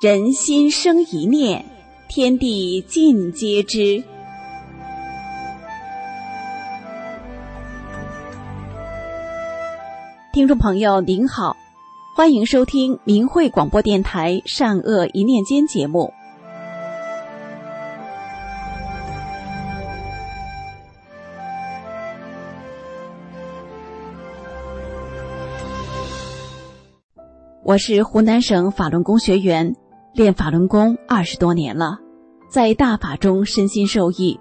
人心生一念，天地尽皆知。听众朋友您好，欢迎收听明慧广播电台《善恶一念间》节目。我是湖南省法轮功学员。练法轮功二十多年了，在大法中身心受益。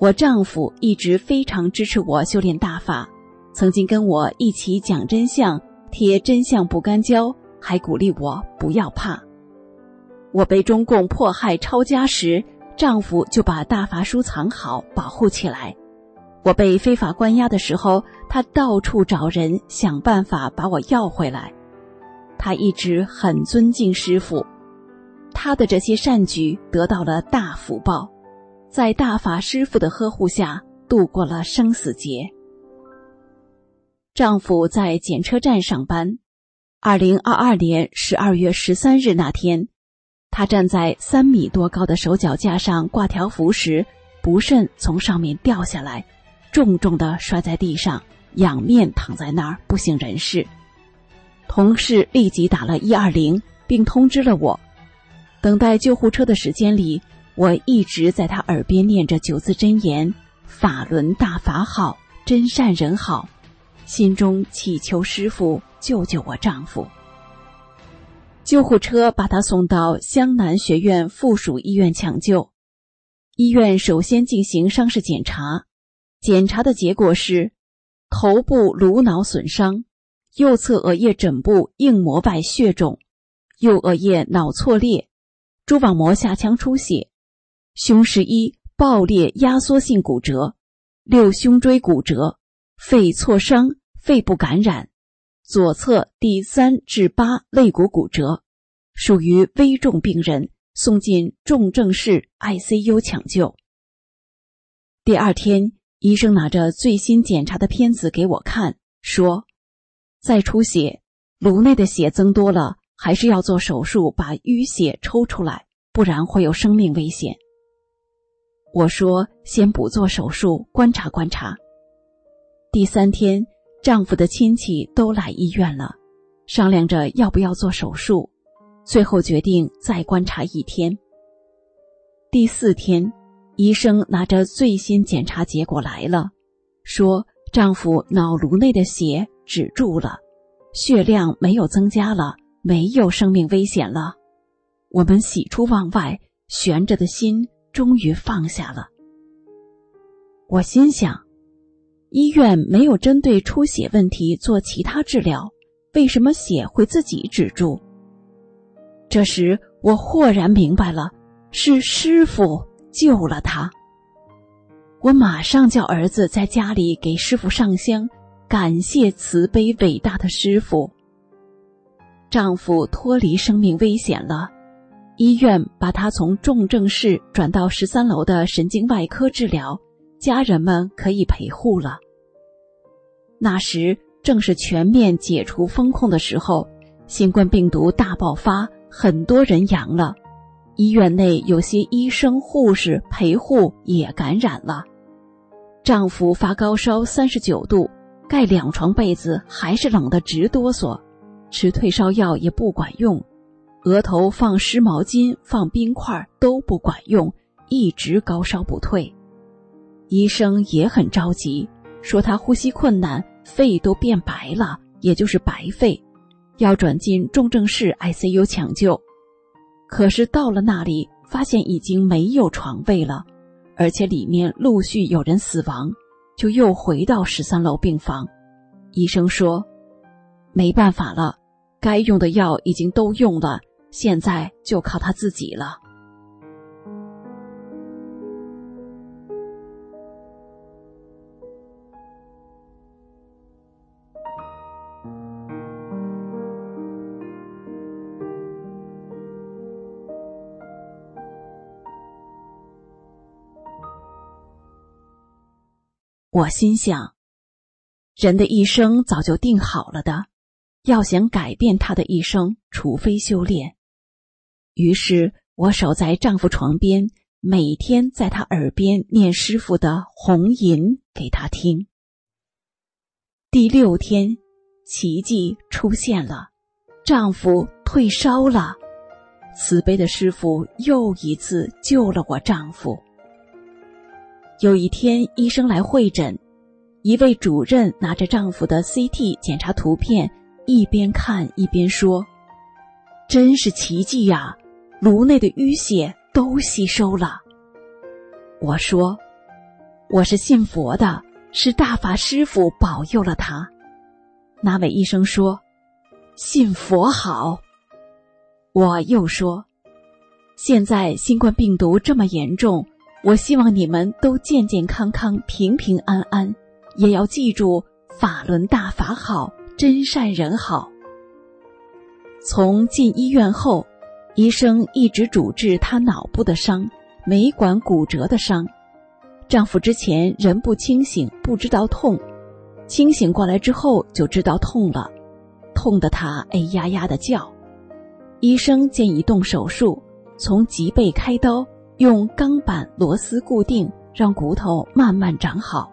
我丈夫一直非常支持我修炼大法，曾经跟我一起讲真相、贴真相不干胶，还鼓励我不要怕。我被中共迫害抄家时，丈夫就把大法书藏好保护起来。我被非法关押的时候，他到处找人想办法把我要回来。他一直很尊敬师傅。他的这些善举得到了大福报，在大法师父的呵护下度过了生死劫。丈夫在检车站上班，二零二二年十二月十三日那天，他站在三米多高的手脚架上挂条幅时，不慎从上面掉下来，重重的摔在地上，仰面躺在那儿不省人事。同事立即打了一二零，并通知了我。等待救护车的时间里，我一直在他耳边念着九字真言：“法轮大法好，真善人好。”心中祈求师傅救救我丈夫。救护车把他送到湘南学院附属医院抢救。医院首先进行伤势检查，检查的结果是头部颅脑损伤，右侧额叶枕部硬膜外血肿，右额叶脑挫裂。蛛网膜下腔出血，胸十一爆裂压缩性骨折，六胸椎骨折，肺挫伤，肺部感染，左侧第三至八肋骨骨折，属于危重病人，送进重症室 ICU 抢救。第二天，医生拿着最新检查的片子给我看，说：“再出血，颅内的血增多了。”还是要做手术把淤血抽出来，不然会有生命危险。我说先不做手术，观察观察。第三天，丈夫的亲戚都来医院了，商量着要不要做手术，最后决定再观察一天。第四天，医生拿着最新检查结果来了，说丈夫脑颅内的血止住了，血量没有增加了。没有生命危险了，我们喜出望外，悬着的心终于放下了。我心想，医院没有针对出血问题做其他治疗，为什么血会自己止住？这时我豁然明白了，是师傅救了他。我马上叫儿子在家里给师傅上香，感谢慈悲伟大的师傅。丈夫脱离生命危险了，医院把他从重症室转到十三楼的神经外科治疗，家人们可以陪护了。那时正是全面解除封控的时候，新冠病毒大爆发，很多人阳了，医院内有些医生护士陪护也感染了。丈夫发高烧三十九度，盖两床被子还是冷得直哆嗦，吃退烧药也不管用，额头放湿毛巾、放冰块都不管用，一直高烧不退。医生也很着急，说他呼吸困难，肺都变白了，也就是白肺，要转进重症室 ICU 抢救。可是到了那里，发现已经没有床位了，而且里面陆续有人死亡，就又回到十三楼病房。医生说：“没办法了，该用的药已经都用了，现在就靠他自己了。”我心想，人的一生早就定好了的，要想改变他的一生，除非修炼。于是我守在丈夫床边，每天在他耳边念师傅的《红吟》给他听。第六天，奇迹出现了，丈夫退烧了，慈悲的师傅又一次救了我丈夫。有一天，医生来会诊，一位主任拿着丈夫的 CT 检查图片，一边看一边说：“真是奇迹呀，颅内的淤血都吸收了。”我说：“我是信佛的，是大法师傅保佑了他。”那位医生说：“信佛好。”我又说：“现在新冠病毒这么严重。”我希望你们都健健康康、平平安安，也要记住法轮大法好，真善人好。从进医院后，医生一直主治她脑部的伤、眉管骨折的伤。丈夫之前人不清醒，不知道痛；清醒过来之后就知道痛了，痛得他哎呀呀的叫。医生建议动手术，从脊背开刀。用钢板螺丝固定，让骨头慢慢长好。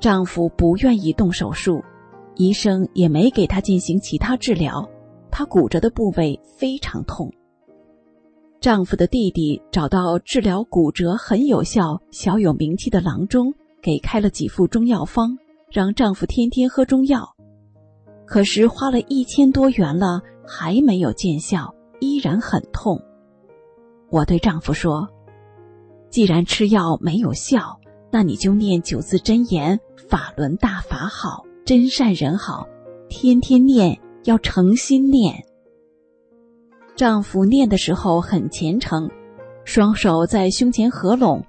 丈夫不愿意动手术，医生也没给他进行其他治疗。他骨折的部位非常痛。丈夫的弟弟找到治疗骨折很有效、小有名气的郎中，给开了几副中药方，让丈夫天天喝中药。可是花了一千多元了，还没有见效，依然很痛。我对丈夫说：“既然吃药没有效，那你就念九字真言‘法轮大法好，真善人好’，天天念，要诚心念。”丈夫念的时候很虔诚，双手在胸前合拢。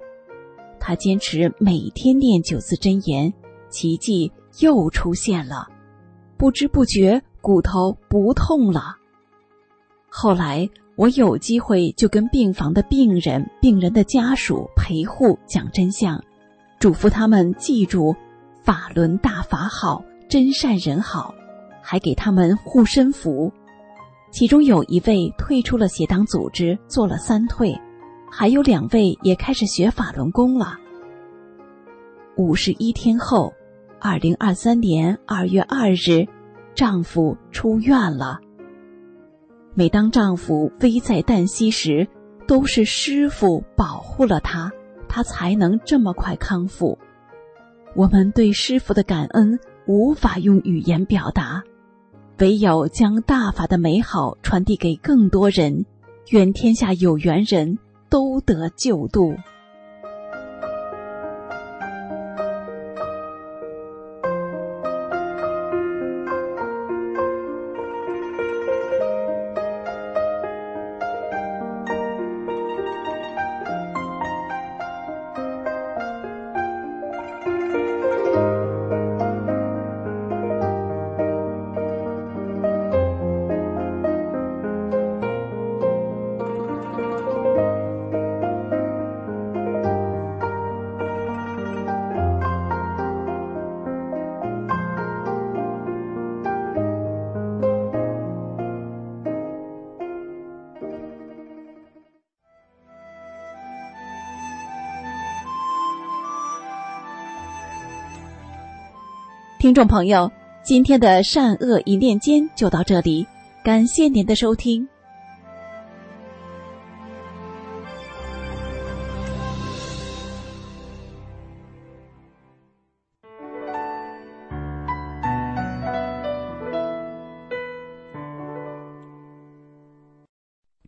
他坚持每天念九字真言，奇迹又出现了，不知不觉骨头不痛了。后来。我有机会就跟病房的病人、病人的家属、陪护讲真相，嘱咐他们记住“法轮大法好，真善人好”，还给他们护身符。其中有一位退出了邪党组织，做了三退，还有两位也开始学法轮功了。五十一天后，二零二三年二月二日，丈夫出院了。每当丈夫危在旦夕时，都是师傅保护了他，他才能这么快康复。我们对师傅的感恩无法用语言表达，唯有将大法的美好传递给更多人，愿天下有缘人都得救度。听众朋友，今天的善恶一念间就到这里，感谢您的收听。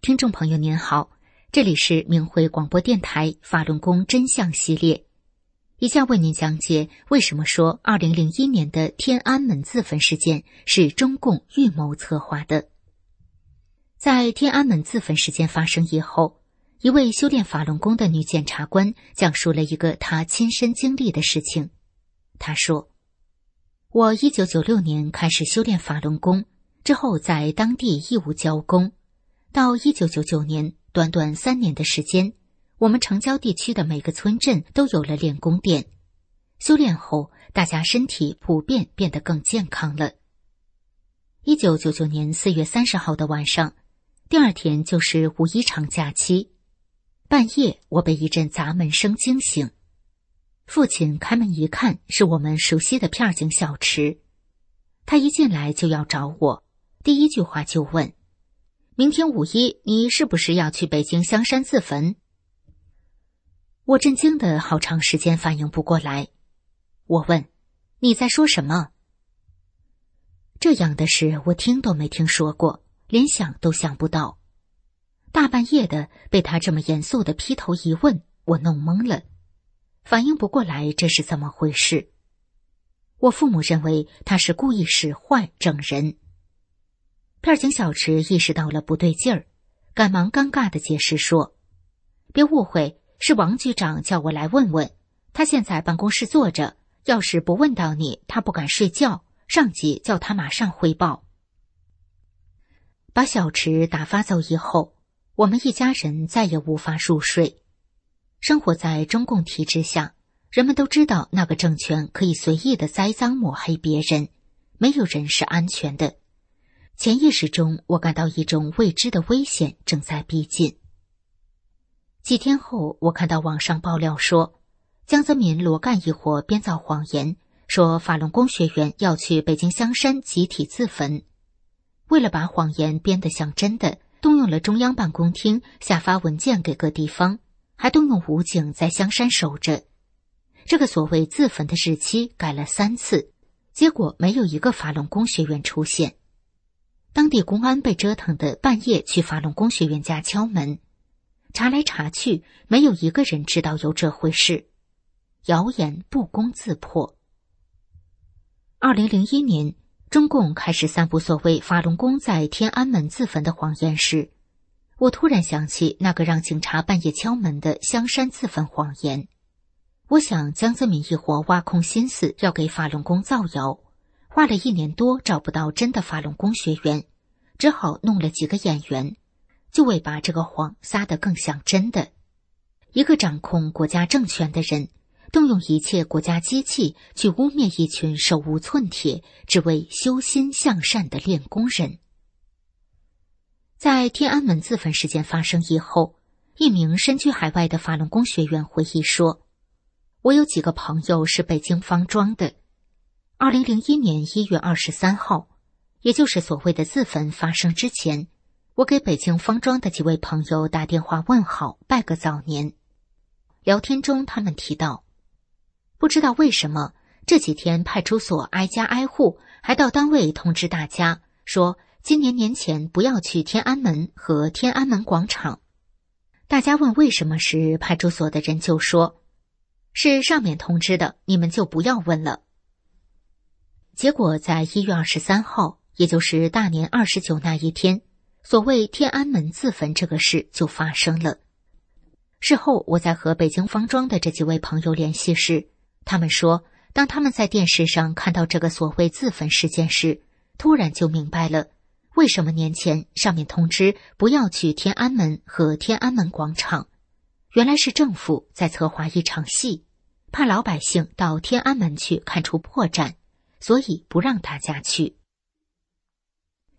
听众朋友您好，这里是明慧广播电台法轮功真相系列，以下为您讲解为什么说二零零一年的天安门自焚事件是中共预谋策划的。在天安门自焚事件发生以后，一位修炼法轮功的女检察官讲述了一个她亲身经历的事情。她说：“我一九九六年开始修炼法轮功，之后在当地义务教功。”到一九九九年，短短三年的时间，我们城郊地区的每个村镇都有了练功店。修炼后，大家身体普遍变得更健康了。一九九九年四月三十号的晚上，第二天就是五一长假期。半夜，我被一阵砸门声惊醒。父亲开门一看，是我们熟悉的片警小池。他一进来就要找我，第一句话就问。明天五一，你是不是要去北京香山自焚？我震惊的好长时间反应不过来。我问：“你在说什么？”这样的事我听都没听说过，连想都想不到。大半夜的被他这么严肃的劈头一问，我弄懵了，反应不过来这是怎么回事。我父母认为他是故意使坏整人。片警小池意识到了不对劲儿，赶忙尴尬的解释说：“别误会，是王局长叫我来问问。他现在办公室坐着，要是不问到你，他不敢睡觉。上级叫他马上汇报。”把小池打发走以后，我们一家人再也无法入睡。生活在中共体制下，人们都知道那个政权可以随意的栽赃抹黑别人，没有人是安全的。潜意识中，我感到一种未知的危险正在逼近。几天后，我看到网上爆料说，江泽民、罗干一伙编造谎言，说法轮功学员要去北京香山集体自焚。为了把谎言编得像真的，动用了中央办公厅下发文件给各地方，还动用武警在香山守着。这个所谓自焚的日期改了三次，结果没有一个法轮功学员出现。当地公安被折腾的半夜去法轮功学员家敲门，查来查去，没有一个人知道有这回事，谣言不攻自破。二零零一年，中共开始散布所谓法轮功在天安门自焚的谎言时，我突然想起那个让警察半夜敲门的香山自焚谎言。我想江泽民一伙挖空心思要给法轮功造谣。花了一年多找不到真的法轮功学员，只好弄了几个演员，就为把这个谎撒得更像真的。一个掌控国家政权的人，动用一切国家机器去污蔑一群手无寸铁、只为修心向善的练功人。在天安门自焚事件发生以后，一名身居海外的法轮功学员回忆说：“我有几个朋友是北京方庄的。”二零零一年一月二十三号，也就是所谓的自焚发生之前，我给北京方庄的几位朋友打电话问好，拜个早年。聊天中，他们提到，不知道为什么这几天派出所挨家挨户，还到单位通知大家说，今年年前不要去天安门和天安门广场。大家问为什么时，派出所的人就说，是上面通知的，你们就不要问了。结果，在一月二十三号，也就是大年二十九那一天，所谓天安门自焚这个事就发生了。事后，我在和北京方庄的这几位朋友联系时，他们说，当他们在电视上看到这个所谓自焚事件时，突然就明白了为什么年前上面通知不要去天安门和天安门广场，原来是政府在策划一场戏，怕老百姓到天安门去看出破绽。所以不让大家去。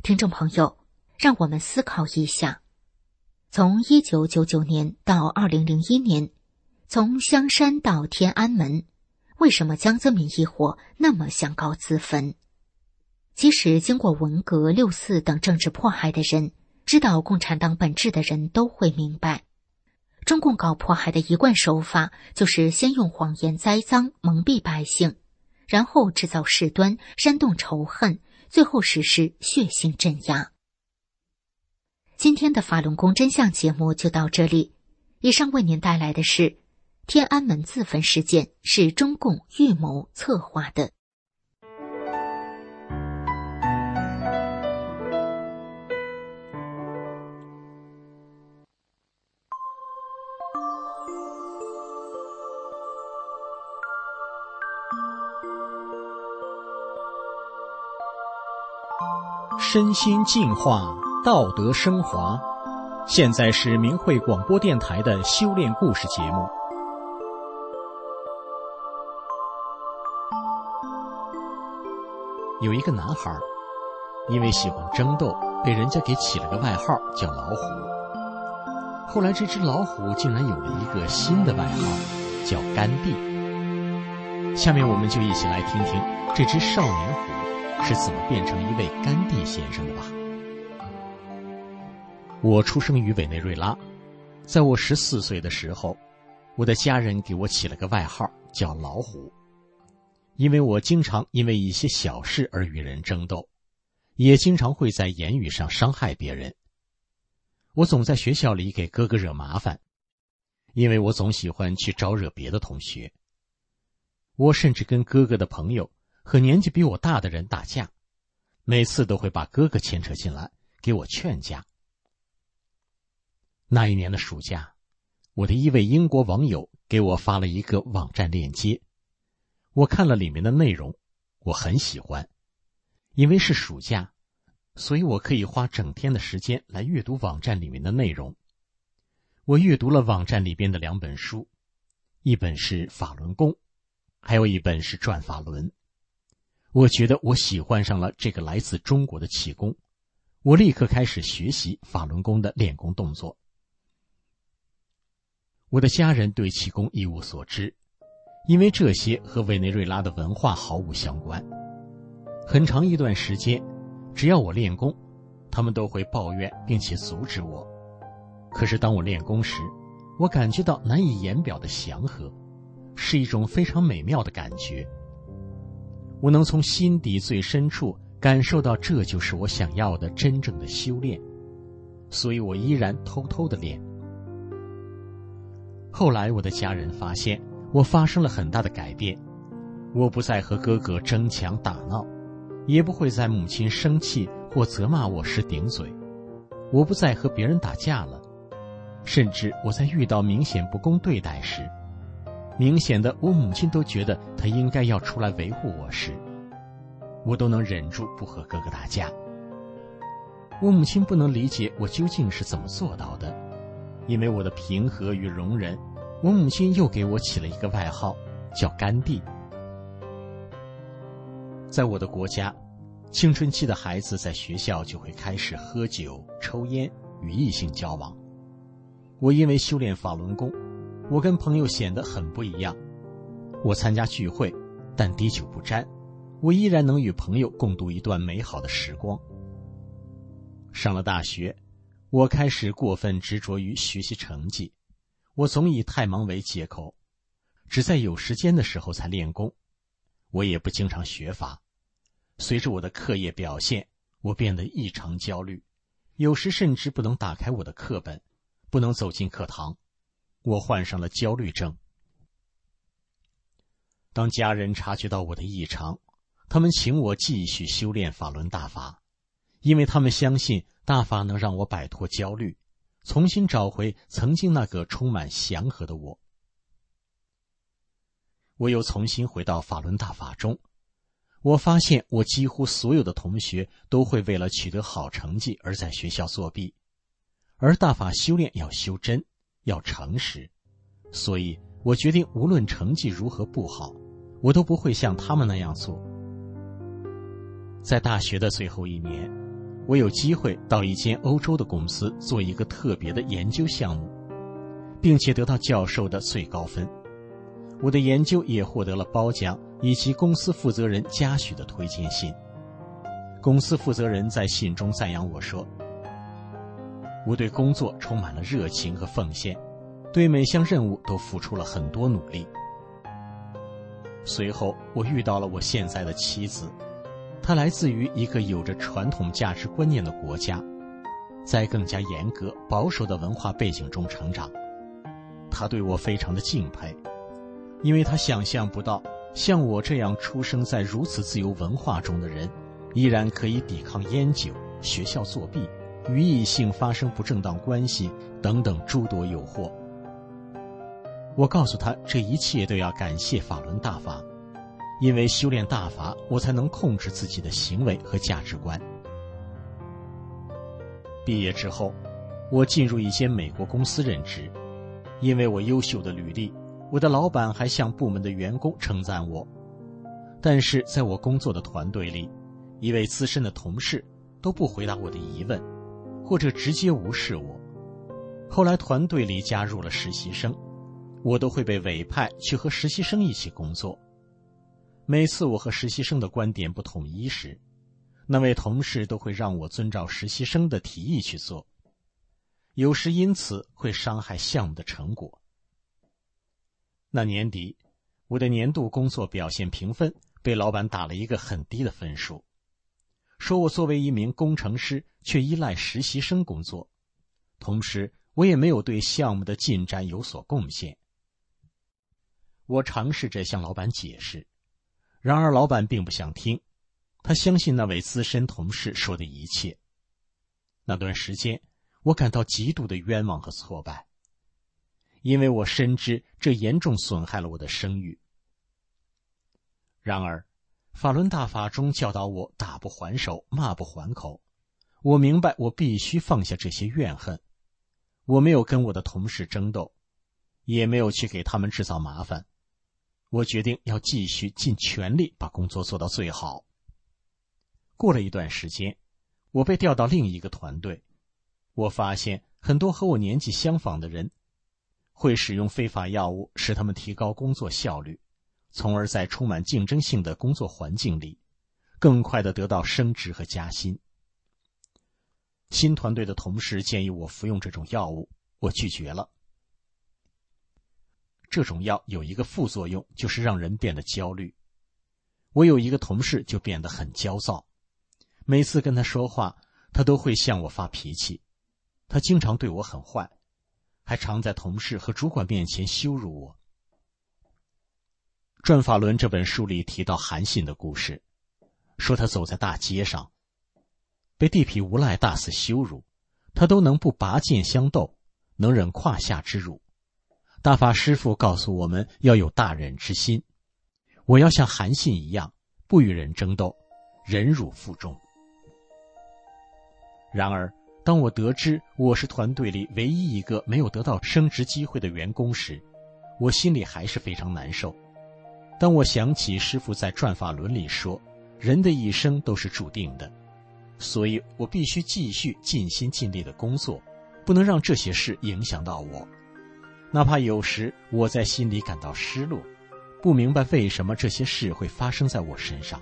听众朋友，让我们思考一下：从一九九九年到二零零一年，从香山到天安门，为什么江泽民一伙那么想搞自焚？即使经过文革、六四等政治迫害的人，知道共产党本质的人都会明白，中共搞迫害的一贯手法就是先用谎言栽赃蒙蔽百姓，然后制造事端煽动仇恨，最后实施血腥镇压。今天的法轮功真相节目就到这里。以上为您带来的是天安门自焚事件是中共预谋策划的。身心净化，道德升华。现在是明慧广播电台的修炼故事节目。有一个男孩，因为喜欢争斗，被人家给起了个外号叫老虎。后来，这只老虎竟然有了一个新的外号，叫甘地。下面，我们就一起来听听这只少年虎是怎么变成一位甘地先生的吧。我出生于委内瑞拉，在我十四岁的时候，我的家人给我起了个外号叫“老虎”，因为我经常因为一些小事而与人争斗，也经常会在言语上伤害别人。我总在学校里给哥哥惹麻烦，因为我总喜欢去招惹别的同学。我甚至跟哥哥的朋友和年纪比我大的人打架，每次都会把哥哥牵扯进来，给我劝架。那一年的暑假，我的一位英国网友给我发了一个网站链接，我看了里面的内容，我很喜欢，因为是暑假，所以我可以花整天的时间来阅读网站里面的内容。我阅读了网站里边的两本书，一本是《法轮功》，还有一本是《转法轮》。我觉得我喜欢上了这个来自中国的气功，我立刻开始学习法轮功的练功动作。我的家人对气功一无所知，因为这些和委内瑞拉的文化毫无相关。很长一段时间，只要我练功，他们都会抱怨并且阻止我。可是当我练功时，我感觉到难以言表的祥和，是一种非常美妙的感觉。我能从心底最深处感受到，这就是我想要的真正的修炼，所以我依然偷偷的练。后来，我的家人发现我发生了很大的改变，我不再和哥哥争强打闹，也不会在母亲生气或责骂我时顶嘴，我不再和别人打架了，甚至我在遇到明显不公对待时，明显的我母亲都觉得她应该要出来维护我时，我都能忍住不和哥哥打架。我母亲不能理解我究竟是怎么做到的。因为我的平和与容忍，我母亲又给我起了一个外号，叫“甘地”。在我的国家，青春期的孩子在学校就会开始喝酒、抽烟、与异性交往。我因为修炼法轮功，我跟朋友显得很不一样。我参加聚会，但滴酒不沾，我依然能与朋友共度一段美好的时光。上了大学。我开始过分执着于学习成绩，我总以太忙为借口，只在有时间的时候才练功。我也不经常学法。随着我的课业表现，我变得异常焦虑，有时甚至不能打开我的课本，不能走进课堂。我患上了焦虑症。当家人察觉到我的异常，他们请我继续修炼法轮大法，因为他们相信。大法能让我摆脱焦虑，重新找回曾经那个充满祥和的我。我又重新回到法轮大法中，我发现我几乎所有的同学都会为了取得好成绩而在学校作弊，而大法修炼要修真，要诚实，所以我决定无论成绩如何不好，我都不会像他们那样做。在大学的最后一年。我有机会到一间欧洲的公司做一个特别的研究项目，并且得到教授的最高分。我的研究也获得了褒奖以及公司负责人嘉许的推荐信。公司负责人在信中赞扬我说：“我对工作充满了热情和奉献，对每项任务都付出了很多努力。”随后，我遇到了我现在的妻子，他来自于一个有着传统价值观念的国家，在更加严格保守的文化背景中成长。他对我非常的敬佩。因为他想象不到，像我这样出生在如此自由文化中的人，依然可以抵抗烟酒、学校作弊、与异性发生不正当关系等等诸多诱惑。我告诉他，这一切都要感谢法轮大法，因为修炼大法，我才能控制自己的行为和价值观。毕业之后，我进入一间美国公司任职，因为我优秀的履历。我的老板还向部门的员工称赞我，但是在我工作的团队里，一位资深的同事都不回答我的疑问，或者直接无视我。后来团队里加入了实习生，我都会被委派去和实习生一起工作。每次我和实习生的观点不统一时，那位同事都会让我遵照实习生的提议去做，有时因此会伤害项目的成果。那年底，我的年度工作表现评分被老板打了一个很低的分数，说我作为一名工程师却依赖实习生工作，同时我也没有对项目的进展有所贡献。我尝试着向老板解释，然而老板并不想听，他相信那位资深同事说的一切。那段时间，我感到极度的冤枉和挫败。因为我深知这严重损害了我的声誉。然而，法轮大法中教导我打不还手，骂不还口。我明白，我必须放下这些怨恨。我没有跟我的同事争斗，也没有去给他们制造麻烦。我决定要继续尽全力把工作做到最好。过了一段时间，我被调到另一个团队。我发现很多和我年纪相仿的人。会使用非法药物，使他们提高工作效率，从而在充满竞争性的工作环境里，更快的得到升职和加薪。新团队的同事建议我服用这种药物，我拒绝了。这种药有一个副作用，就是让人变得焦虑。我有一个同事就变得很焦躁，每次跟他说话，他都会向我发脾气，他经常对我很坏。还常在同事和主管面前羞辱我。《转法轮》这本书里提到韩信的故事，说他走在大街上，被地痞无赖大肆羞辱，他都能不拔剑相斗，能忍胯下之辱。大法师父告诉我们要有大忍之心，我要像韩信一样，不与人争斗，忍辱负重。然而。当我得知我是团队里唯一一个没有得到升职机会的员工时，我心里还是非常难受。当我想起师傅在《转法轮》里说：“人的一生都是注定的，所以我必须继续尽心尽力的工作，不能让这些事影响到我。哪怕有时我在心里感到失落，不明白为什么这些事会发生在我身上。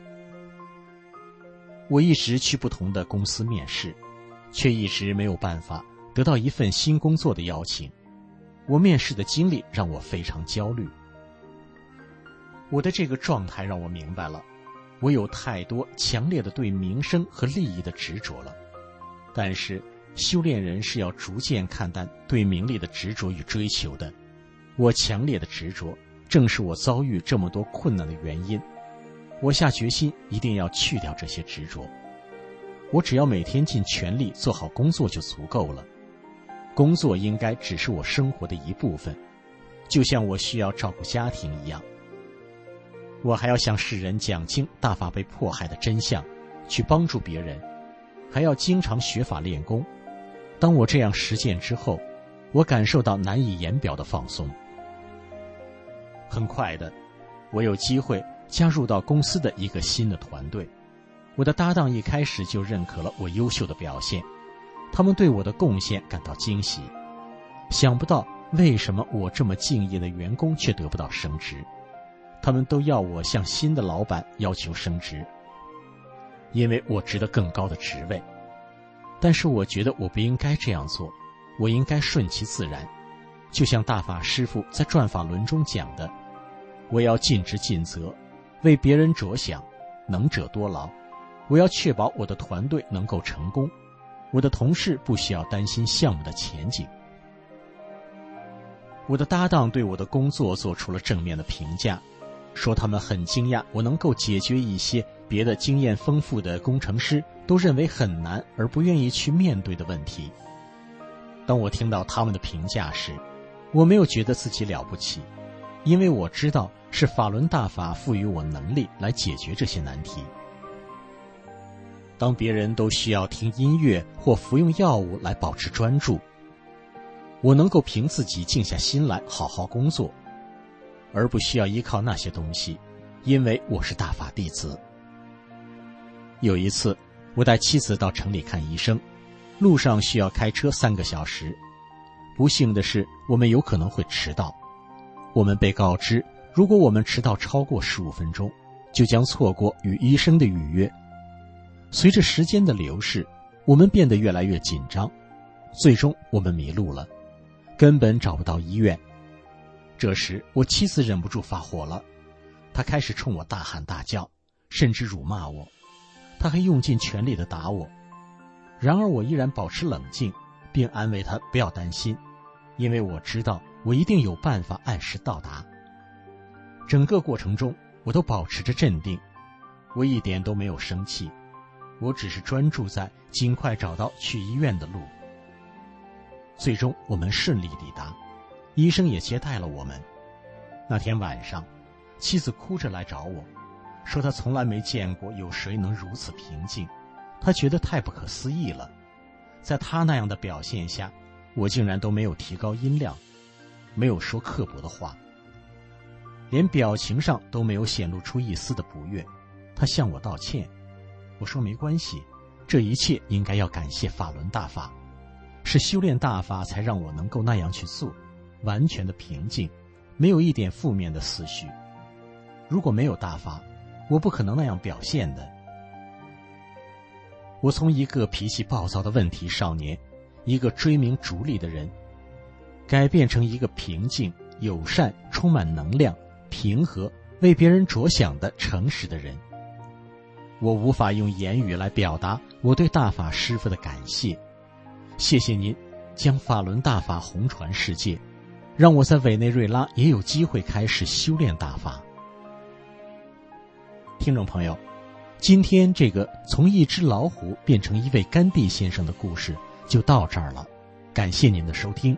我一直去不同的公司面试。”却一直没有办法得到一份新工作的邀请，我面试的经历让我非常焦虑。我的这个状态让我明白了，我有太多强烈的对名声和利益的执着了。但是，修炼人是要逐渐看淡对名利的执着与追求的。我强烈的执着，正是我遭遇这么多困难的原因。我下决心一定要去掉这些执着。我只要每天尽全力做好工作就足够了，工作应该只是我生活的一部分，就像我需要照顾家庭一样。我还要向世人讲清大法被迫害的真相，去帮助别人，还要经常学法练功。当我这样实践之后，我感受到难以言表的放松。很快的，我有机会加入到公司的一个新的团队。我的搭档一开始就认可了我优秀的表现，他们对我的贡献感到惊喜。想不到为什么我这么敬业的员工却得不到升职？他们都要我向新的老板要求升职，因为我值得更高的职位。但是我觉得我不应该这样做，我应该顺其自然。就像大法师父在转法轮中讲的：“我要尽职尽责，为别人着想，能者多劳。我要确保我的团队能够成功，我的同事不需要担心项目的前景。”我的搭档对我的工作做出了正面的评价，说他们很惊讶我能够解决一些别的经验丰富的工程师都认为很难而不愿意去面对的问题。当我听到他们的评价时，我没有觉得自己了不起，因为我知道是法轮大法赋予我能力来解决这些难题。当别人都需要听音乐或服用药物来保持专注。我能够凭自己静下心来好好工作，而不需要依靠那些东西，因为我是大法弟子。有一次，我带妻子到城里看医生，路上需要开车三个小时。不幸的是，我们有可能会迟到。我们被告知，如果我们迟到超过十五分钟，就将错过与医生的预约。随着时间的流逝，我们变得越来越紧张，最终我们迷路了。根本找不到医院。这时，我妻子忍不住发火了，她开始冲我大喊大叫，甚至辱骂我。他还用尽全力的打我。然而，我依然保持冷静，并安慰他不要担心，因为我知道我一定有办法按时到达。整个过程中，我都保持着镇定，我一点都没有生气，我只是专注在尽快找到去医院的路。最终，我们顺利抵达，医生也接待了我们。那天晚上，妻子哭着来找我，说他从来没见过有谁能如此平静，他觉得太不可思议了。在他那样的表现下，我竟然都没有提高音量，没有说刻薄的话，连表情上都没有显露出一丝的不悦。他向我道歉，我说没关系，这一切应该要感谢法轮大法。是修炼大法才让我能够那样去做，完全的平静，没有一点负面的思绪。如果没有大法，我不可能那样表现的。我从一个脾气暴躁的问题少年，一个追名逐利的人，改变成一个平静、友善、充满能量、平和、为别人着想的诚实的人。我无法用言语来表达我对大法师父的感谢。谢谢您，将法轮大法红传世界，让我在委内瑞拉也有机会开始修炼大法。听众朋友，今天这个从一只老虎变成一位甘地先生的故事就到这儿了，感谢您的收听。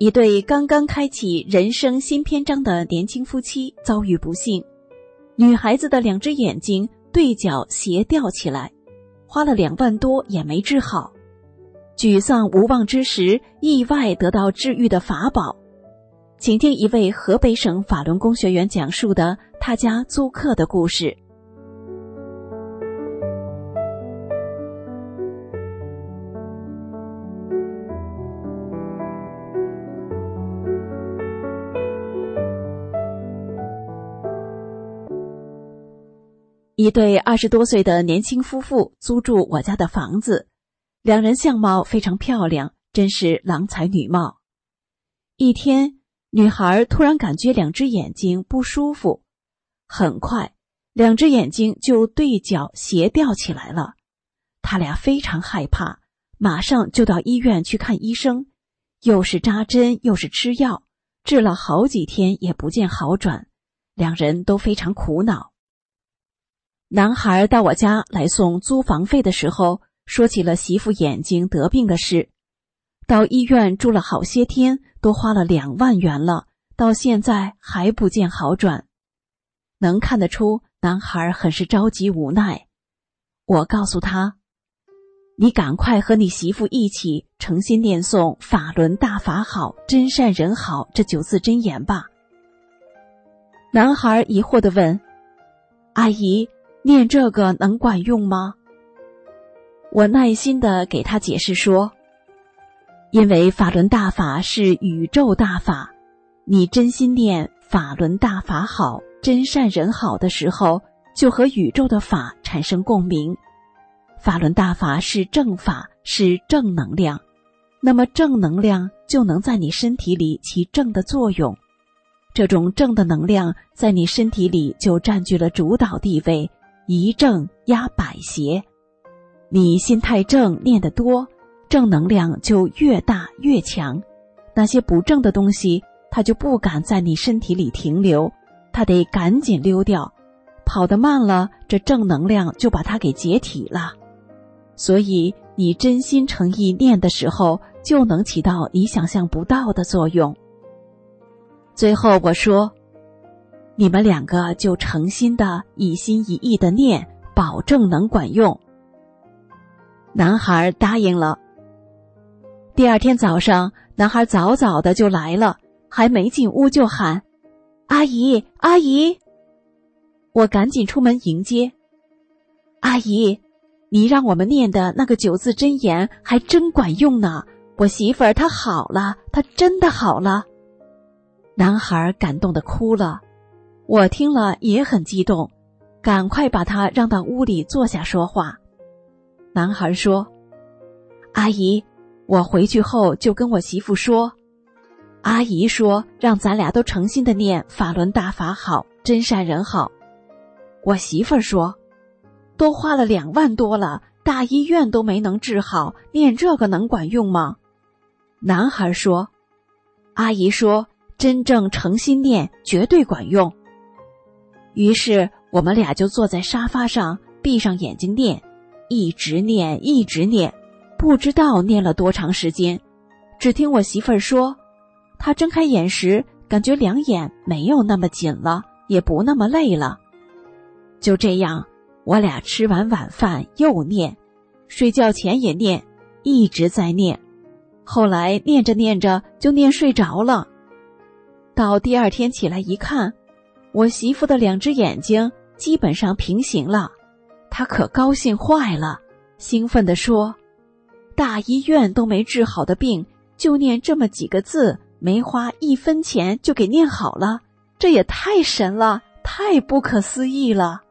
一对刚刚开启人生新篇章的年轻夫妻遭遇不幸，女孩子的两只眼睛对角斜吊起来，花了两万多也没治好。沮丧无望之时，意外得到治愈的法宝。请听一位河北省法轮功学员讲述的他家租客的故事。一对二十多岁的年轻夫妇租住我家的房子，两人相貌非常漂亮，真是郎才女貌。一天。女孩突然感觉两只眼睛不舒服，很快，两只眼睛就对角斜吊起来了。他俩非常害怕，马上就到医院去看医生，又是扎针又是吃药，治了好几天也不见好转，两人都非常苦恼。男孩到我家来送租房费的时候，说起了媳妇眼睛得病的事，到医院住了好些天。都花了两万元了，到现在还不见好转，能看得出男孩很是着急无奈。我告诉他：“你赶快和你媳妇一起诚心念诵‘法轮大法好，真善人好’这九字真言吧。”男孩疑惑的问：“阿姨，念这个能管用吗？”我耐心的给他解释说。因为法轮大法是宇宙大法，你真心念法轮大法好，真善人好的时候，就和宇宙的法产生共鸣。法轮大法是正法，是正能量，那么正能量就能在你身体里起正的作用。这种正的能量在你身体里就占据了主导地位，一正压百邪。你心态正，念得多。正能量就越大越强，那些不正的东西，它就不敢在你身体里停留，它得赶紧溜掉。跑得慢了，这正能量就把它给解体了。所以，你真心诚意念的时候，就能起到你想象不到的作用。最后我说，你们两个就诚心的一心一意的念，保证能管用。男孩答应了。第二天早上，男孩早早的就来了，还没进屋就喊：“阿姨，阿姨！”我赶紧出门迎接。阿姨，你让我们念的那个九字真言还真管用呢！我媳妇儿她好了，她真的好了。男孩感动的哭了，我听了也很激动，赶快把他让到屋里坐下说话。男孩说：“阿姨。”我回去后就跟我媳妇说：“阿姨说让咱俩都诚心的念法轮大法好，真善人好。”我媳妇儿说：“都花了两万多了，大医院都没能治好，念这个能管用吗？”男孩说：“阿姨说真正诚心念绝对管用。”于是我们俩就坐在沙发上，闭上眼睛念，一直念，一直念。不知道念了多长时间，只听我媳妇儿说，她睁开眼时，感觉两眼没有那么紧了，也不那么累了。就这样，我俩吃完晚饭又念，睡觉前也念，一直在念。后来念着念着就念睡着了。到第二天起来一看，我媳妇的两只眼睛基本上平行了，她可高兴坏了，兴奋地说。大医院都没治好的病，就念这么几个字，没花一分钱就给念好了，这也太神了，太不可思议了。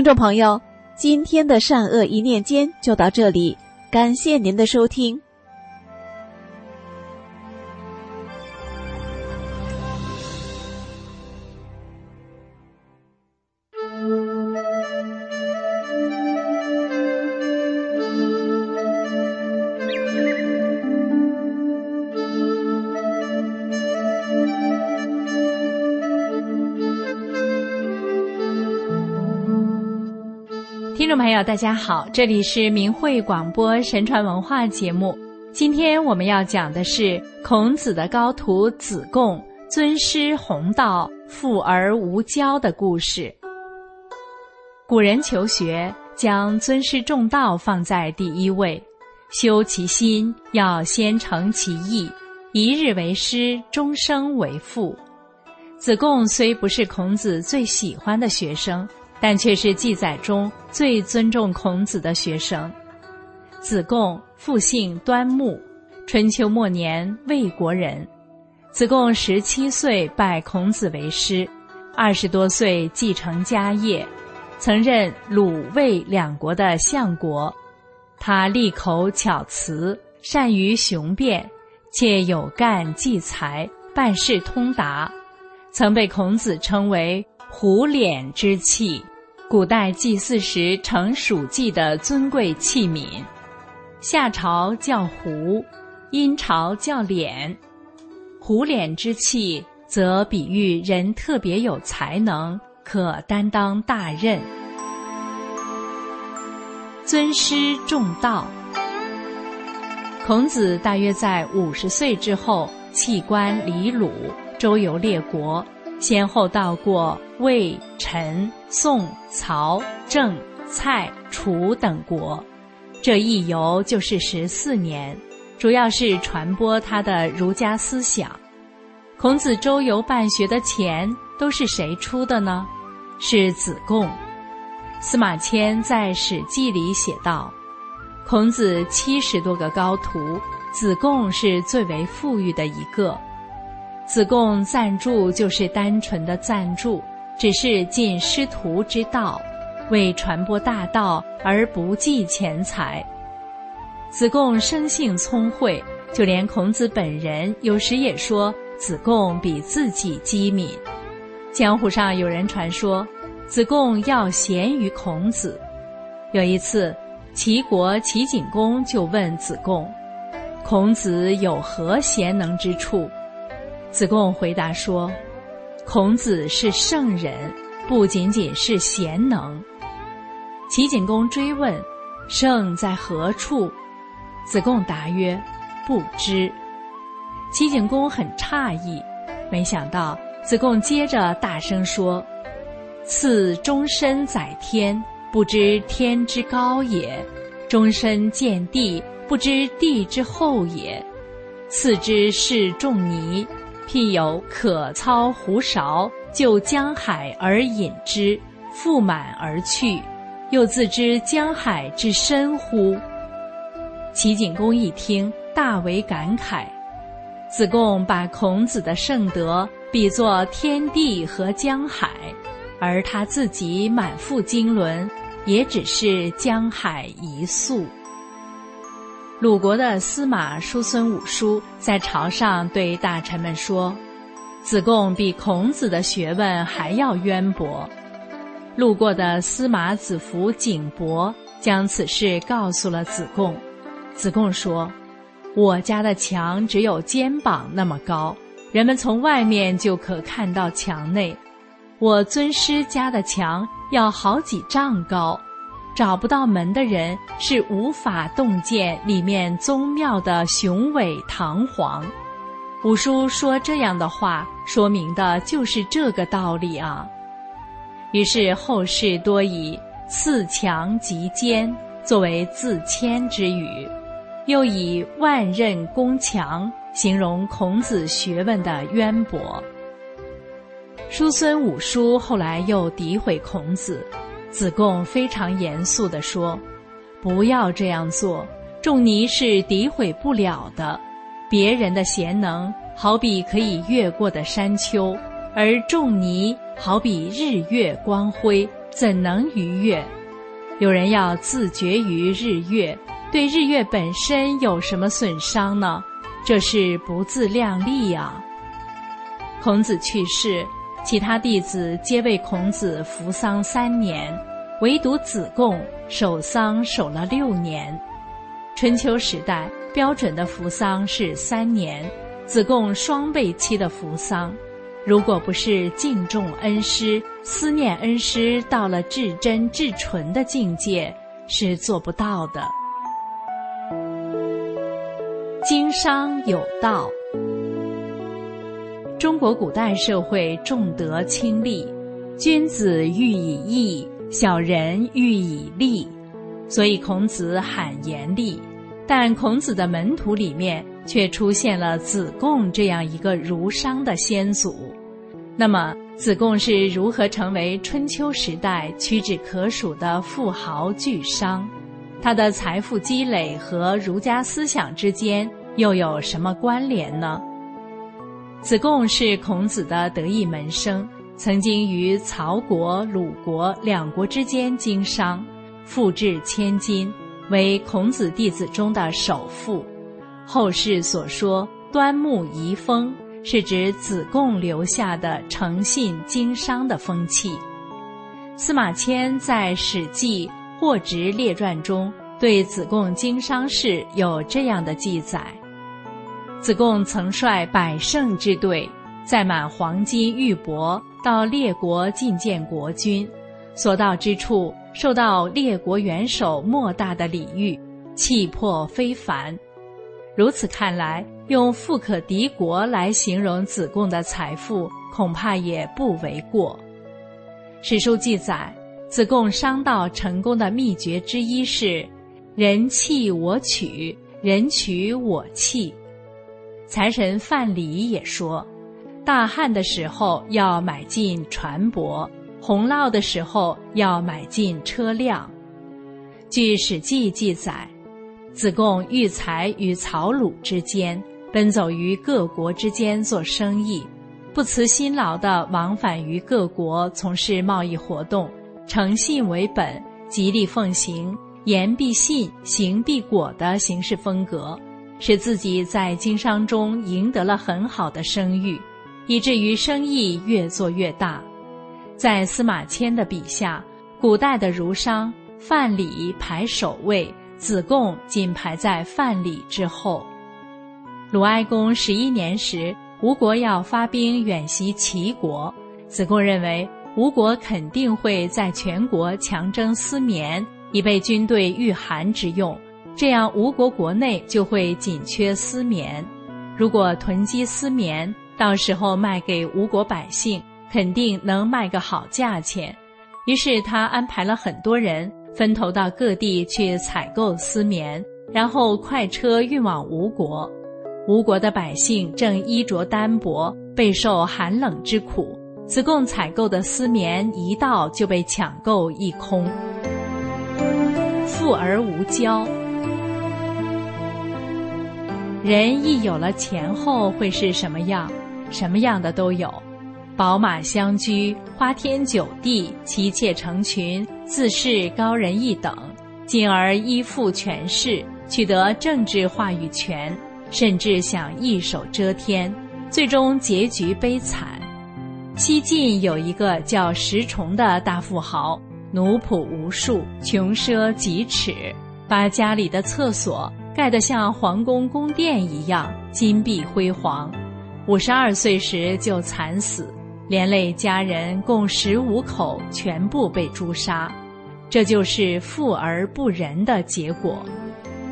听众朋友，今天的善恶一念间就到这里，感谢您的收听。朋友，大家好，这里是明慧广播神传文化节目。今天我们要讲的是孔子的高徒子贡尊师弘道、富而无骄的故事。古人求学将尊师重道放在第一位，修其心要先诚其意，一日为师，终生为父。子贡虽不是孔子最喜欢的学生。但却是记载中最尊重孔子的学生。子贡复姓端木，春秋末年魏国人。子贡十七岁拜孔子为师，二十多岁继承家业，曾任鲁魏两国的相国。他利口巧辞，善于雄辩，且有干济才，办事通达，曾被孔子称为“虎脸之器”。古代祭祀时盛属祭的尊贵器皿，夏朝叫壶，殷朝叫脸。壶脸之器，则比喻人特别有才能，可担当大任。尊师重道。孔子大约在五十岁之后弃官离鲁，周游列国。先后到过魏、陈、宋、曹、郑、蔡、楚等国，这一游就是十四年，主要是传播他的儒家思想。孔子周游办学的钱都是谁出的呢？是子贡。司马迁在《史记》里写道：“孔子七十多个高徒，子贡是最为富裕的一个。”子贡赞助就是单纯的赞助，只是尽师徒之道，为传播大道而不计钱财。子贡生性聪慧，就连孔子本人有时也说子贡比自己机敏。江湖上有人传说，子贡要贤于孔子。有一次，齐国齐景公就问子贡：“孔子有何贤能之处？”子贡回答说：“孔子是圣人，不仅仅是贤能。”齐景公追问：“圣在何处？”子贡答曰：“不知。”齐景公很诧异，没想到子贡接着大声说：“赐终身载天，不知天之高也；终身见地，不知地之厚也。赐之是仲尼。”譬有可操胡勺，就江海而饮之，覆满而去，又自知江海之深乎？齐景公一听，大为感慨。子贡把孔子的圣德比作天地和江海，而他自己满腹经纶，也只是江海一粟。鲁国的司马叔孙武叔在朝上对大臣们说：“子贡比孔子的学问还要渊博。”路过的司马子服景伯将此事告诉了子贡。子贡说：“我家的墙只有肩膀那么高，人们从外面就可看到墙内；我尊师家的墙要好几丈高。”找不到门的人是无法洞见里面宗庙的雄伟堂皇。五叔说这样的话，说明的就是这个道理啊。于是后世多以“刺墙极坚”作为自谦之语，又以“万仞宫墙”形容孔子学问的渊博。叔孙五叔后来又诋毁孔子。子贡非常严肃地说：“不要这样做。仲尼是诋毁不了的。别人的贤能好比可以越过的山丘，而仲尼好比日月光辉，怎能逾越？有人要自绝于日月，对日月本身有什么损伤呢？这是不自量力呀。孔子去世，其他弟子皆为孔子服丧三年，唯独子贡守丧守了六年。春秋时代标准的服丧是三年，子贡双倍期的服丧。如果不是敬重恩师、思念恩师到了至真至纯的境界，是做不到的。经商有道，中国古代社会重德轻利，君子喻以义，小人喻以利，所以孔子喊严厉。但孔子的门徒里面。却出现了子贡这样一个儒商的先祖。那么，子贡是如何成为春秋时代屈指可数的富豪巨商？他的财富积累和儒家思想之间又有什么关联呢？子贡是孔子的得意门生，曾经于曹国、鲁国两国之间经商，富至千金，为孔子弟子中的首富。后世所说“端木遗风”，是指子贡留下的诚信经商的风气。司马迁在《史记·货殖列传》中对子贡经商事有这样的记载：子贡曾率百乘之队，载满黄金玉帛，到列国觐见国君，所到之处，受到列国元首莫大的礼遇，气魄非凡。如此看来，用富可敌国来形容子贡的财富，恐怕也不为过。史书记载，子贡商道成功的秘诀之一是“人弃我取，人取我弃”。财神范蠡也说：“大旱的时候要买进船舶，洪涝的时候要买进车辆。”据《史记》记载。子贡育才与曹鲁之间，奔走于各国之间做生意，不辞辛劳地往返于各国从事贸易活动，诚信为本，极力奉行言必信，行必果的行事风格，使自己在经商中赢得了很好的声誉，以至于生意越做越大。在司马迁的笔下，古代的儒商范蠡排首位。子贡仅排在范蠡之后。鲁哀公十一年时，吴国要发兵远袭齐国，子贡认为吴国肯定会在全国强征丝棉，以备军队御寒之用。这样，吴国国内就会紧缺丝棉。如果囤积丝棉，到时候卖给吴国百姓，肯定能卖个好价钱。于是，他安排了很多人。分头到各地去采购丝棉，然后快车运往吴国。吴国的百姓正衣着单薄，备受寒冷之苦。子贡采购的丝棉一到就被抢购一空。富而无骄，人一有了钱后会是什么样？什么样的都有。宝马相居，花天酒地，妻妾成群，自视高人一等，进而依附权势，取得政治话语权，甚至想一手遮天，最终结局悲惨。西晋有一个叫石崇的大富豪，奴仆无数，穷奢极侈，把家里的厕所盖得像皇宫宫殿一样金碧辉煌。五十二岁时就惨死。连累家人共十五口全部被诛杀，这就是富而不仁的结果。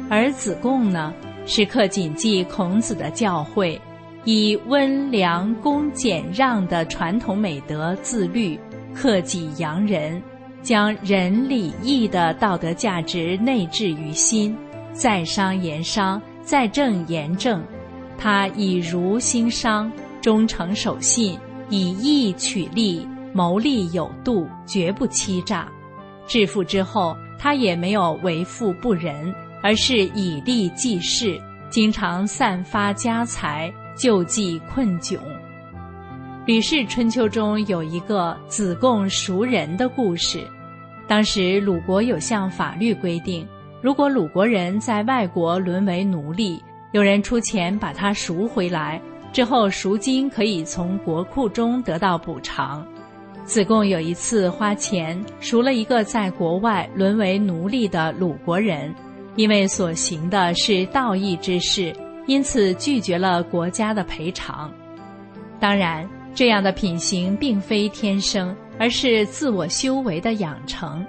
而子贡呢，时刻谨记孔子的教诲，以温良恭俭让的传统美德自律，克己扬人，将仁礼义的道德价值内置于心，在商言商，在政言政。他以儒兴商，忠诚守信。以义取利，谋利有度，绝不欺诈。致富之后，他也没有为富不仁，而是以利济世，经常散发家财，救济困窘。《吕氏春秋》中有一个子贡赎人的故事，当时鲁国有项法律规定，如果鲁国人在外国沦为奴隶，有人出钱把他赎回来，之后赎金可以从国库中得到补偿。子贡有一次花钱赎了一个在国外沦为奴隶的鲁国人，因为所行的是道义之事，因此拒绝了国家的赔偿。当然，这样的品行并非天生。而是自我修为的养成。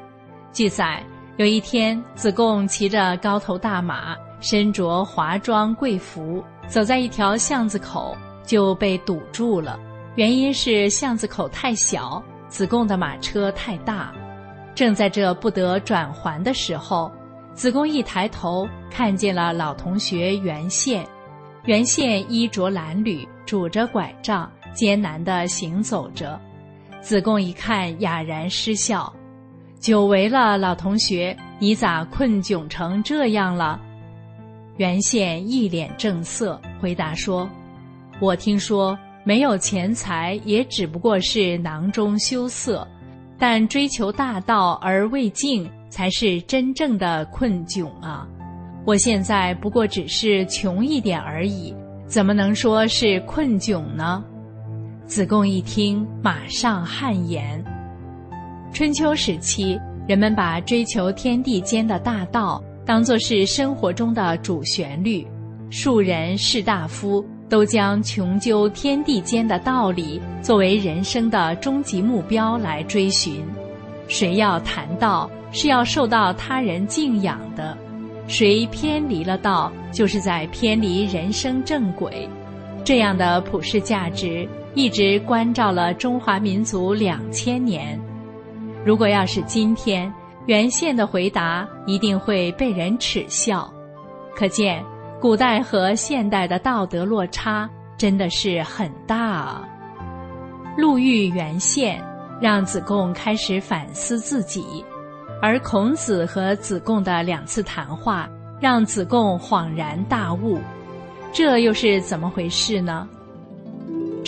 记载有一天，子贡骑着高头大马，身着华装贵服，走在一条巷子口，就被堵住了。原因是巷子口太小，子贡的马车太大。正在这不得转还的时候，子贡一抬头，看见了老同学袁宪。袁宪衣着褴褛，拄着拐杖，艰难地行走着。子贡一看，哑然失笑：“久违了，老同学，你咋困窘成这样了？”袁宪一脸正色，回答说：“我听说没有钱财，也只不过是囊中羞涩；但追求大道而未尽，才是真正的困窘啊！我现在不过只是穷一点而已，怎么能说是困窘呢？”子贡一听，马上汗颜。春秋时期，人们把追求天地间的大道当作是生活中的主旋律，庶人士大夫都将穷究天地间的道理作为人生的终极目标来追寻。谁要谈道，是要受到他人敬仰的；谁偏离了道，就是在偏离人生正轨。这样的普世价值。一直关照了中华民族两千年。如果要是今天，原宪的回答一定会被人耻笑。可见，古代和现代的道德落差真的是很大啊。路遇原宪，让子贡开始反思自己；而孔子和子贡的两次谈话，让子贡恍然大悟。这又是怎么回事呢？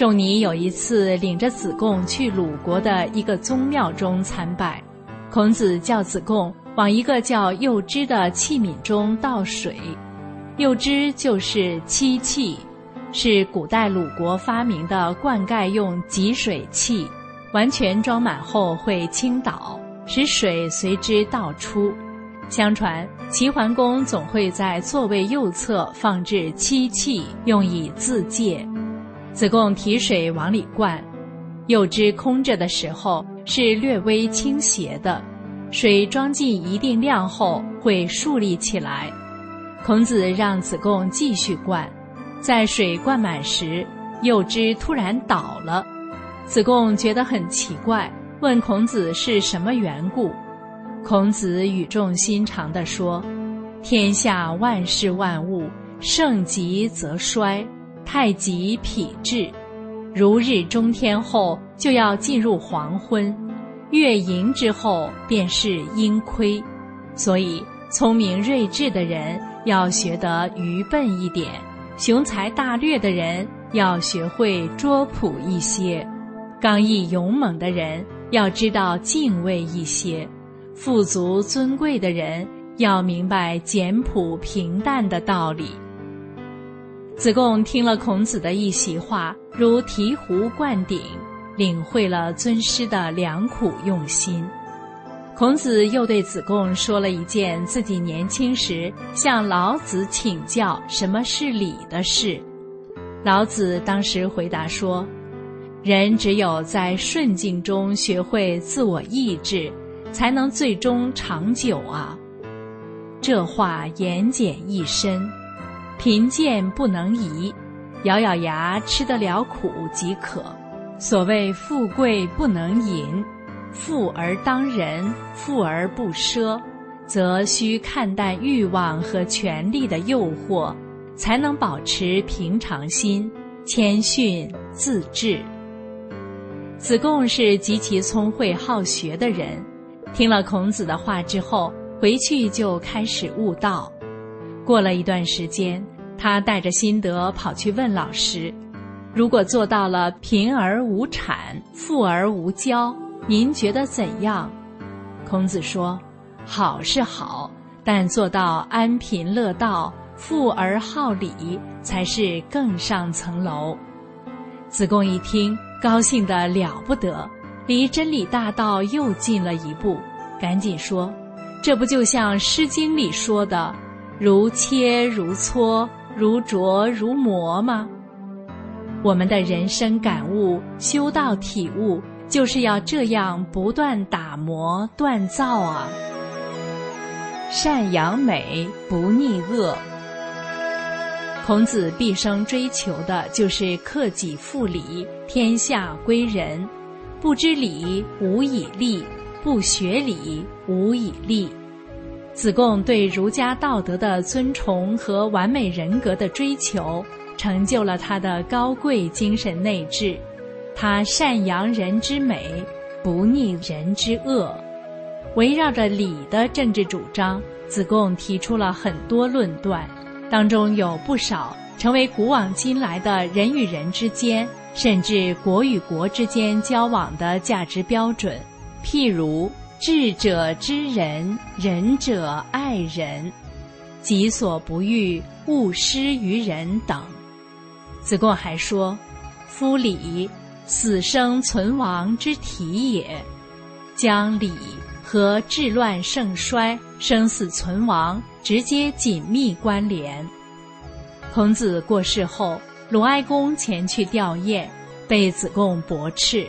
仲尼有一次领着子贡去鲁国的一个宗庙中参拜，孔子叫子贡往一个叫幼枝的器皿中倒水，幼枝就是漆器，是古代鲁国发明的灌溉用集水器，完全装满后会倾倒，使水随之倒出。相传齐桓公总会在座位右侧放置漆器，用以自戒。子贡提水往里灌，柚枝空着的时候是略微倾斜的，水装进一定量后会竖立起来。孔子让子贡继续灌，在水灌满时，柚枝突然倒了。子贡觉得很奇怪，问孔子是什么缘故。孔子语重心长地说：“天下万事万物，盛极则衰。”太极痞至，如日中天后就要进入黄昏，月盈之后便是阴亏，所以聪明睿智的人要学得愚笨一点，雄才大略的人要学会拙朴一些，刚毅勇猛的人要知道敬畏一些，富足尊贵的人要明白简朴平淡的道理。子贡听了孔子的一席话，如醍醐灌顶，领会了尊师的良苦用心。孔子又对子贡说了一件自己年轻时向老子请教什么是礼的事。老子当时回答说：“人只有在顺境中学会自我抑制，才能最终长久啊。”这话言简意深。贫贱不能移，咬咬牙吃得了苦即可。所谓富贵不能淫，富而当仁，富而不奢，则需看淡欲望和权力的诱惑，才能保持平常心、谦逊自制。子贡是极其聪慧好学的人，听了孔子的话之后，回去就开始悟道。过了一段时间，他带着心得跑去问老师：“如果做到了贫而无产，富而无骄，您觉得怎样？”孔子说：“好是好，但做到安贫乐道、富而好礼，才是更上层楼。”子贡一听，高兴得了不得，离真理大道又近了一步，赶紧说：“这不就像《诗经》里说的‘如切如磋，如琢如磨’吗？”我们的人生感悟、修道体悟。就是要这样不断打磨锻造啊！善养美，不逆恶。孔子毕生追求的就是克己复礼，天下归仁。不知礼，无以立；不学礼，无以立。子贡对儒家道德的尊崇和完美人格的追求，成就了他的高贵精神内质。他善扬人之美，不逆人之恶。围绕着礼的政治主张，子贡提出了很多论断，当中有不少成为古往今来的人与人之间，甚至国与国之间交往的价值标准。譬如“智者知人，仁者爱人，己所不欲，勿施于人”等。子贡还说：“夫礼。”死生存亡之体也，将礼和治乱盛衰、生死存亡直接紧密关联。孔子过世后，鲁哀公前去吊唁，被子贡驳斥：“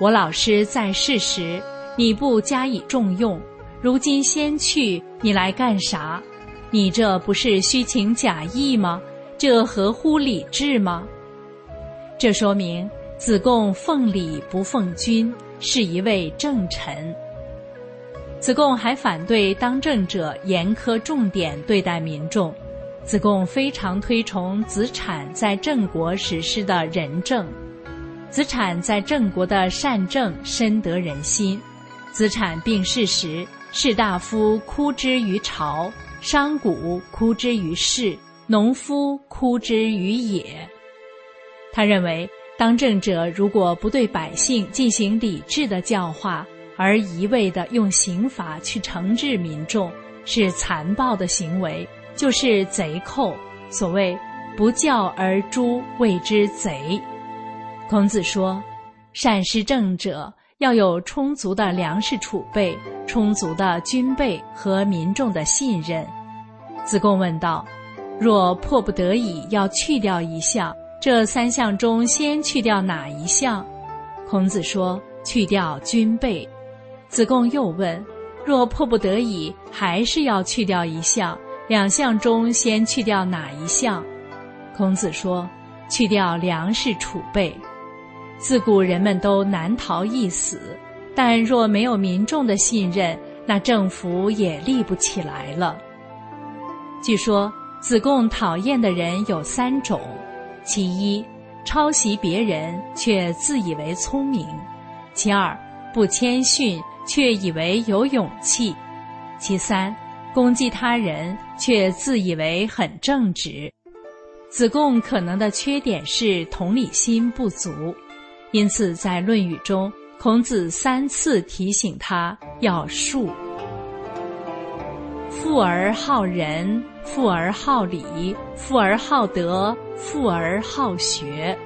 我老师在世时，你不加以重用；如今先去，你来干啥？你这不是虚情假意吗？这合乎礼制吗？”这说明。子贡奉礼不奉君，是一位正臣。子贡还反对当政者严苛重点对待民众。子贡非常推崇子产在郑国实施的仁政。子产在郑国的善政深得人心。子产病逝时，士大夫哭之于朝，商贾哭之于市，农夫哭之于野。他认为。当政者如果不对百姓进行理智的教化，而一味的用刑罚去惩治民众，是残暴的行为，就是贼寇。所谓“不教而诛，谓之贼”。孔子说：“善施政者要有充足的粮食储备、充足的军备和民众的信任。”子贡问道：“若迫不得已要去掉一项？”这三项中，先去掉哪一项？孔子说：“去掉军备。”子贡又问：“若迫不得已，还是要去掉一项？两项中，先去掉哪一项？”孔子说：“去掉粮食储备。自古人们都难逃一死，但若没有民众的信任，那政府也立不起来了。”据说，子贡讨厌的人有三种。其一，抄袭别人却自以为聪明；其二，不谦逊却以为有勇气；其三，攻击他人却自以为很正直。子贡可能的缺点是同理心不足，因此在《论语》中，孔子三次提醒他要恕。富而好仁，富而好礼，富而好德，富而好学。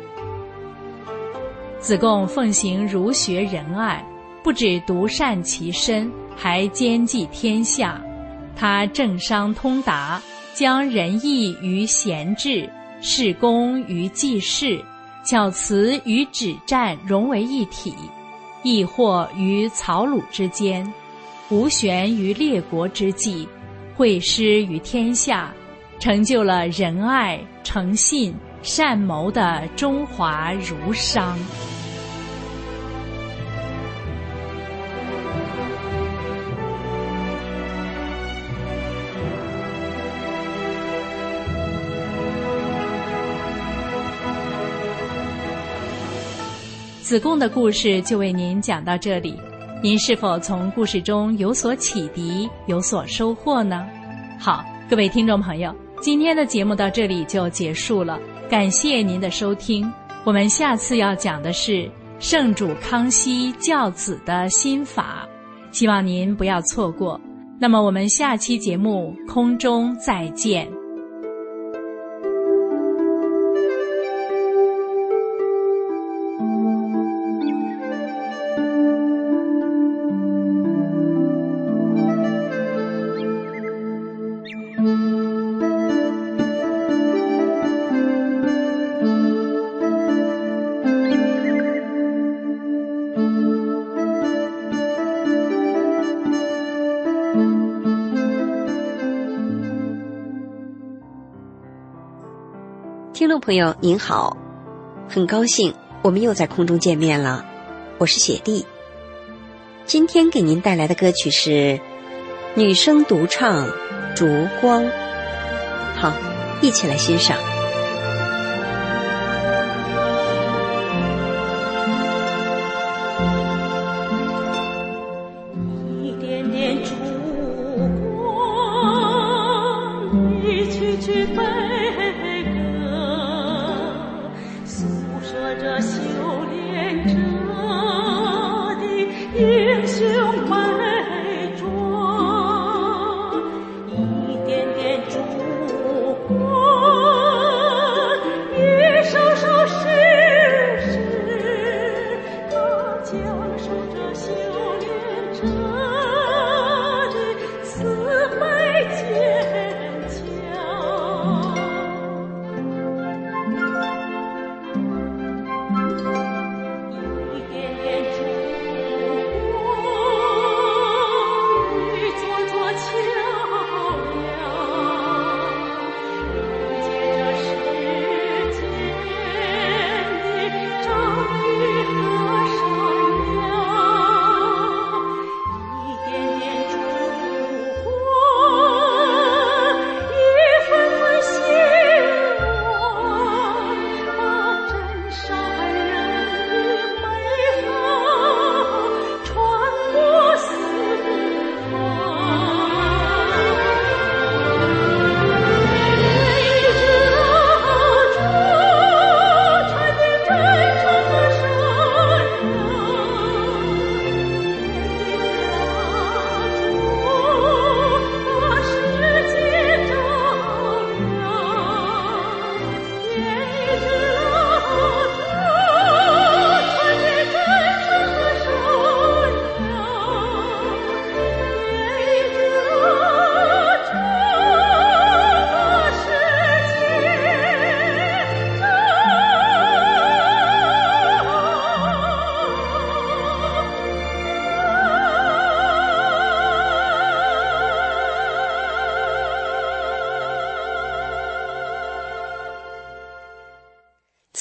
子贡奉行儒学仁爱，不止独善其身，还兼济天下。他政商通达，将仁义与贤治、事公于济世、巧辞与止战融为一体，亦或于草鲁之间，无悬于列国之际。会师于天下，成就了仁爱、诚信、善谋的中华儒商。子贡的故事就为您讲到这里。您是否从故事中有所启迪、有所收获呢？好，各位听众朋友，今天的节目到这里就结束了，感谢您的收听。我们下次要讲的是圣主康熙教子的心法，希望您不要错过。那么，我们下期节目空中再见。朋友您好，很高兴我们又在空中见面了，我是雪莉。今天给您带来的歌曲是女生独唱《烛光》，好，一起来欣赏。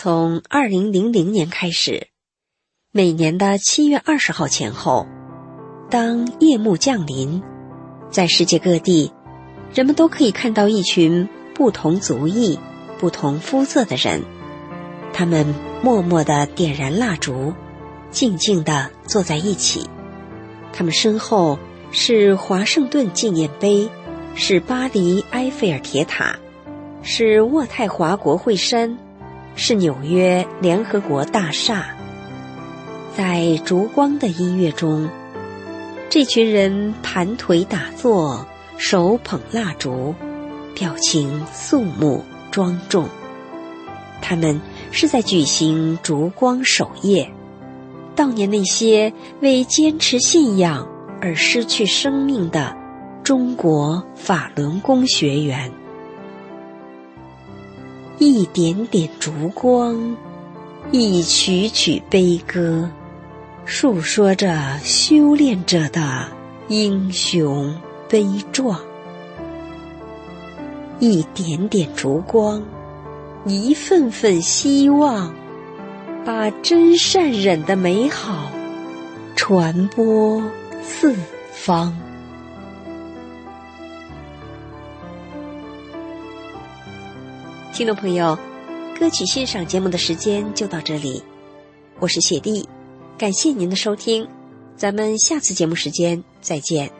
从二零零零年开始，每年的七月二十号前后，当夜幕降临，在世界各地，人们都可以看到一群不同族裔、不同肤色的人，他们默默地点燃蜡烛，静静地坐在一起。他们身后是华盛顿纪念碑，是巴黎埃菲尔铁塔，是渥太华国会山。是纽约联合国大厦，在烛光的音乐中，这群人盘腿打坐，手捧蜡烛，表情肃穆庄重。他们是在举行烛光守夜，悼念那些为坚持信仰而失去生命的中国法轮功学员。一点点烛光，一曲曲悲歌，述说着修炼者的英雄悲壮。一点点烛光，一份份希望，把真善忍的美好传播四方。听众朋友，歌曲欣赏节目的时间就到这里，我是雪莉，感谢您的收听，咱们下次节目时间再见。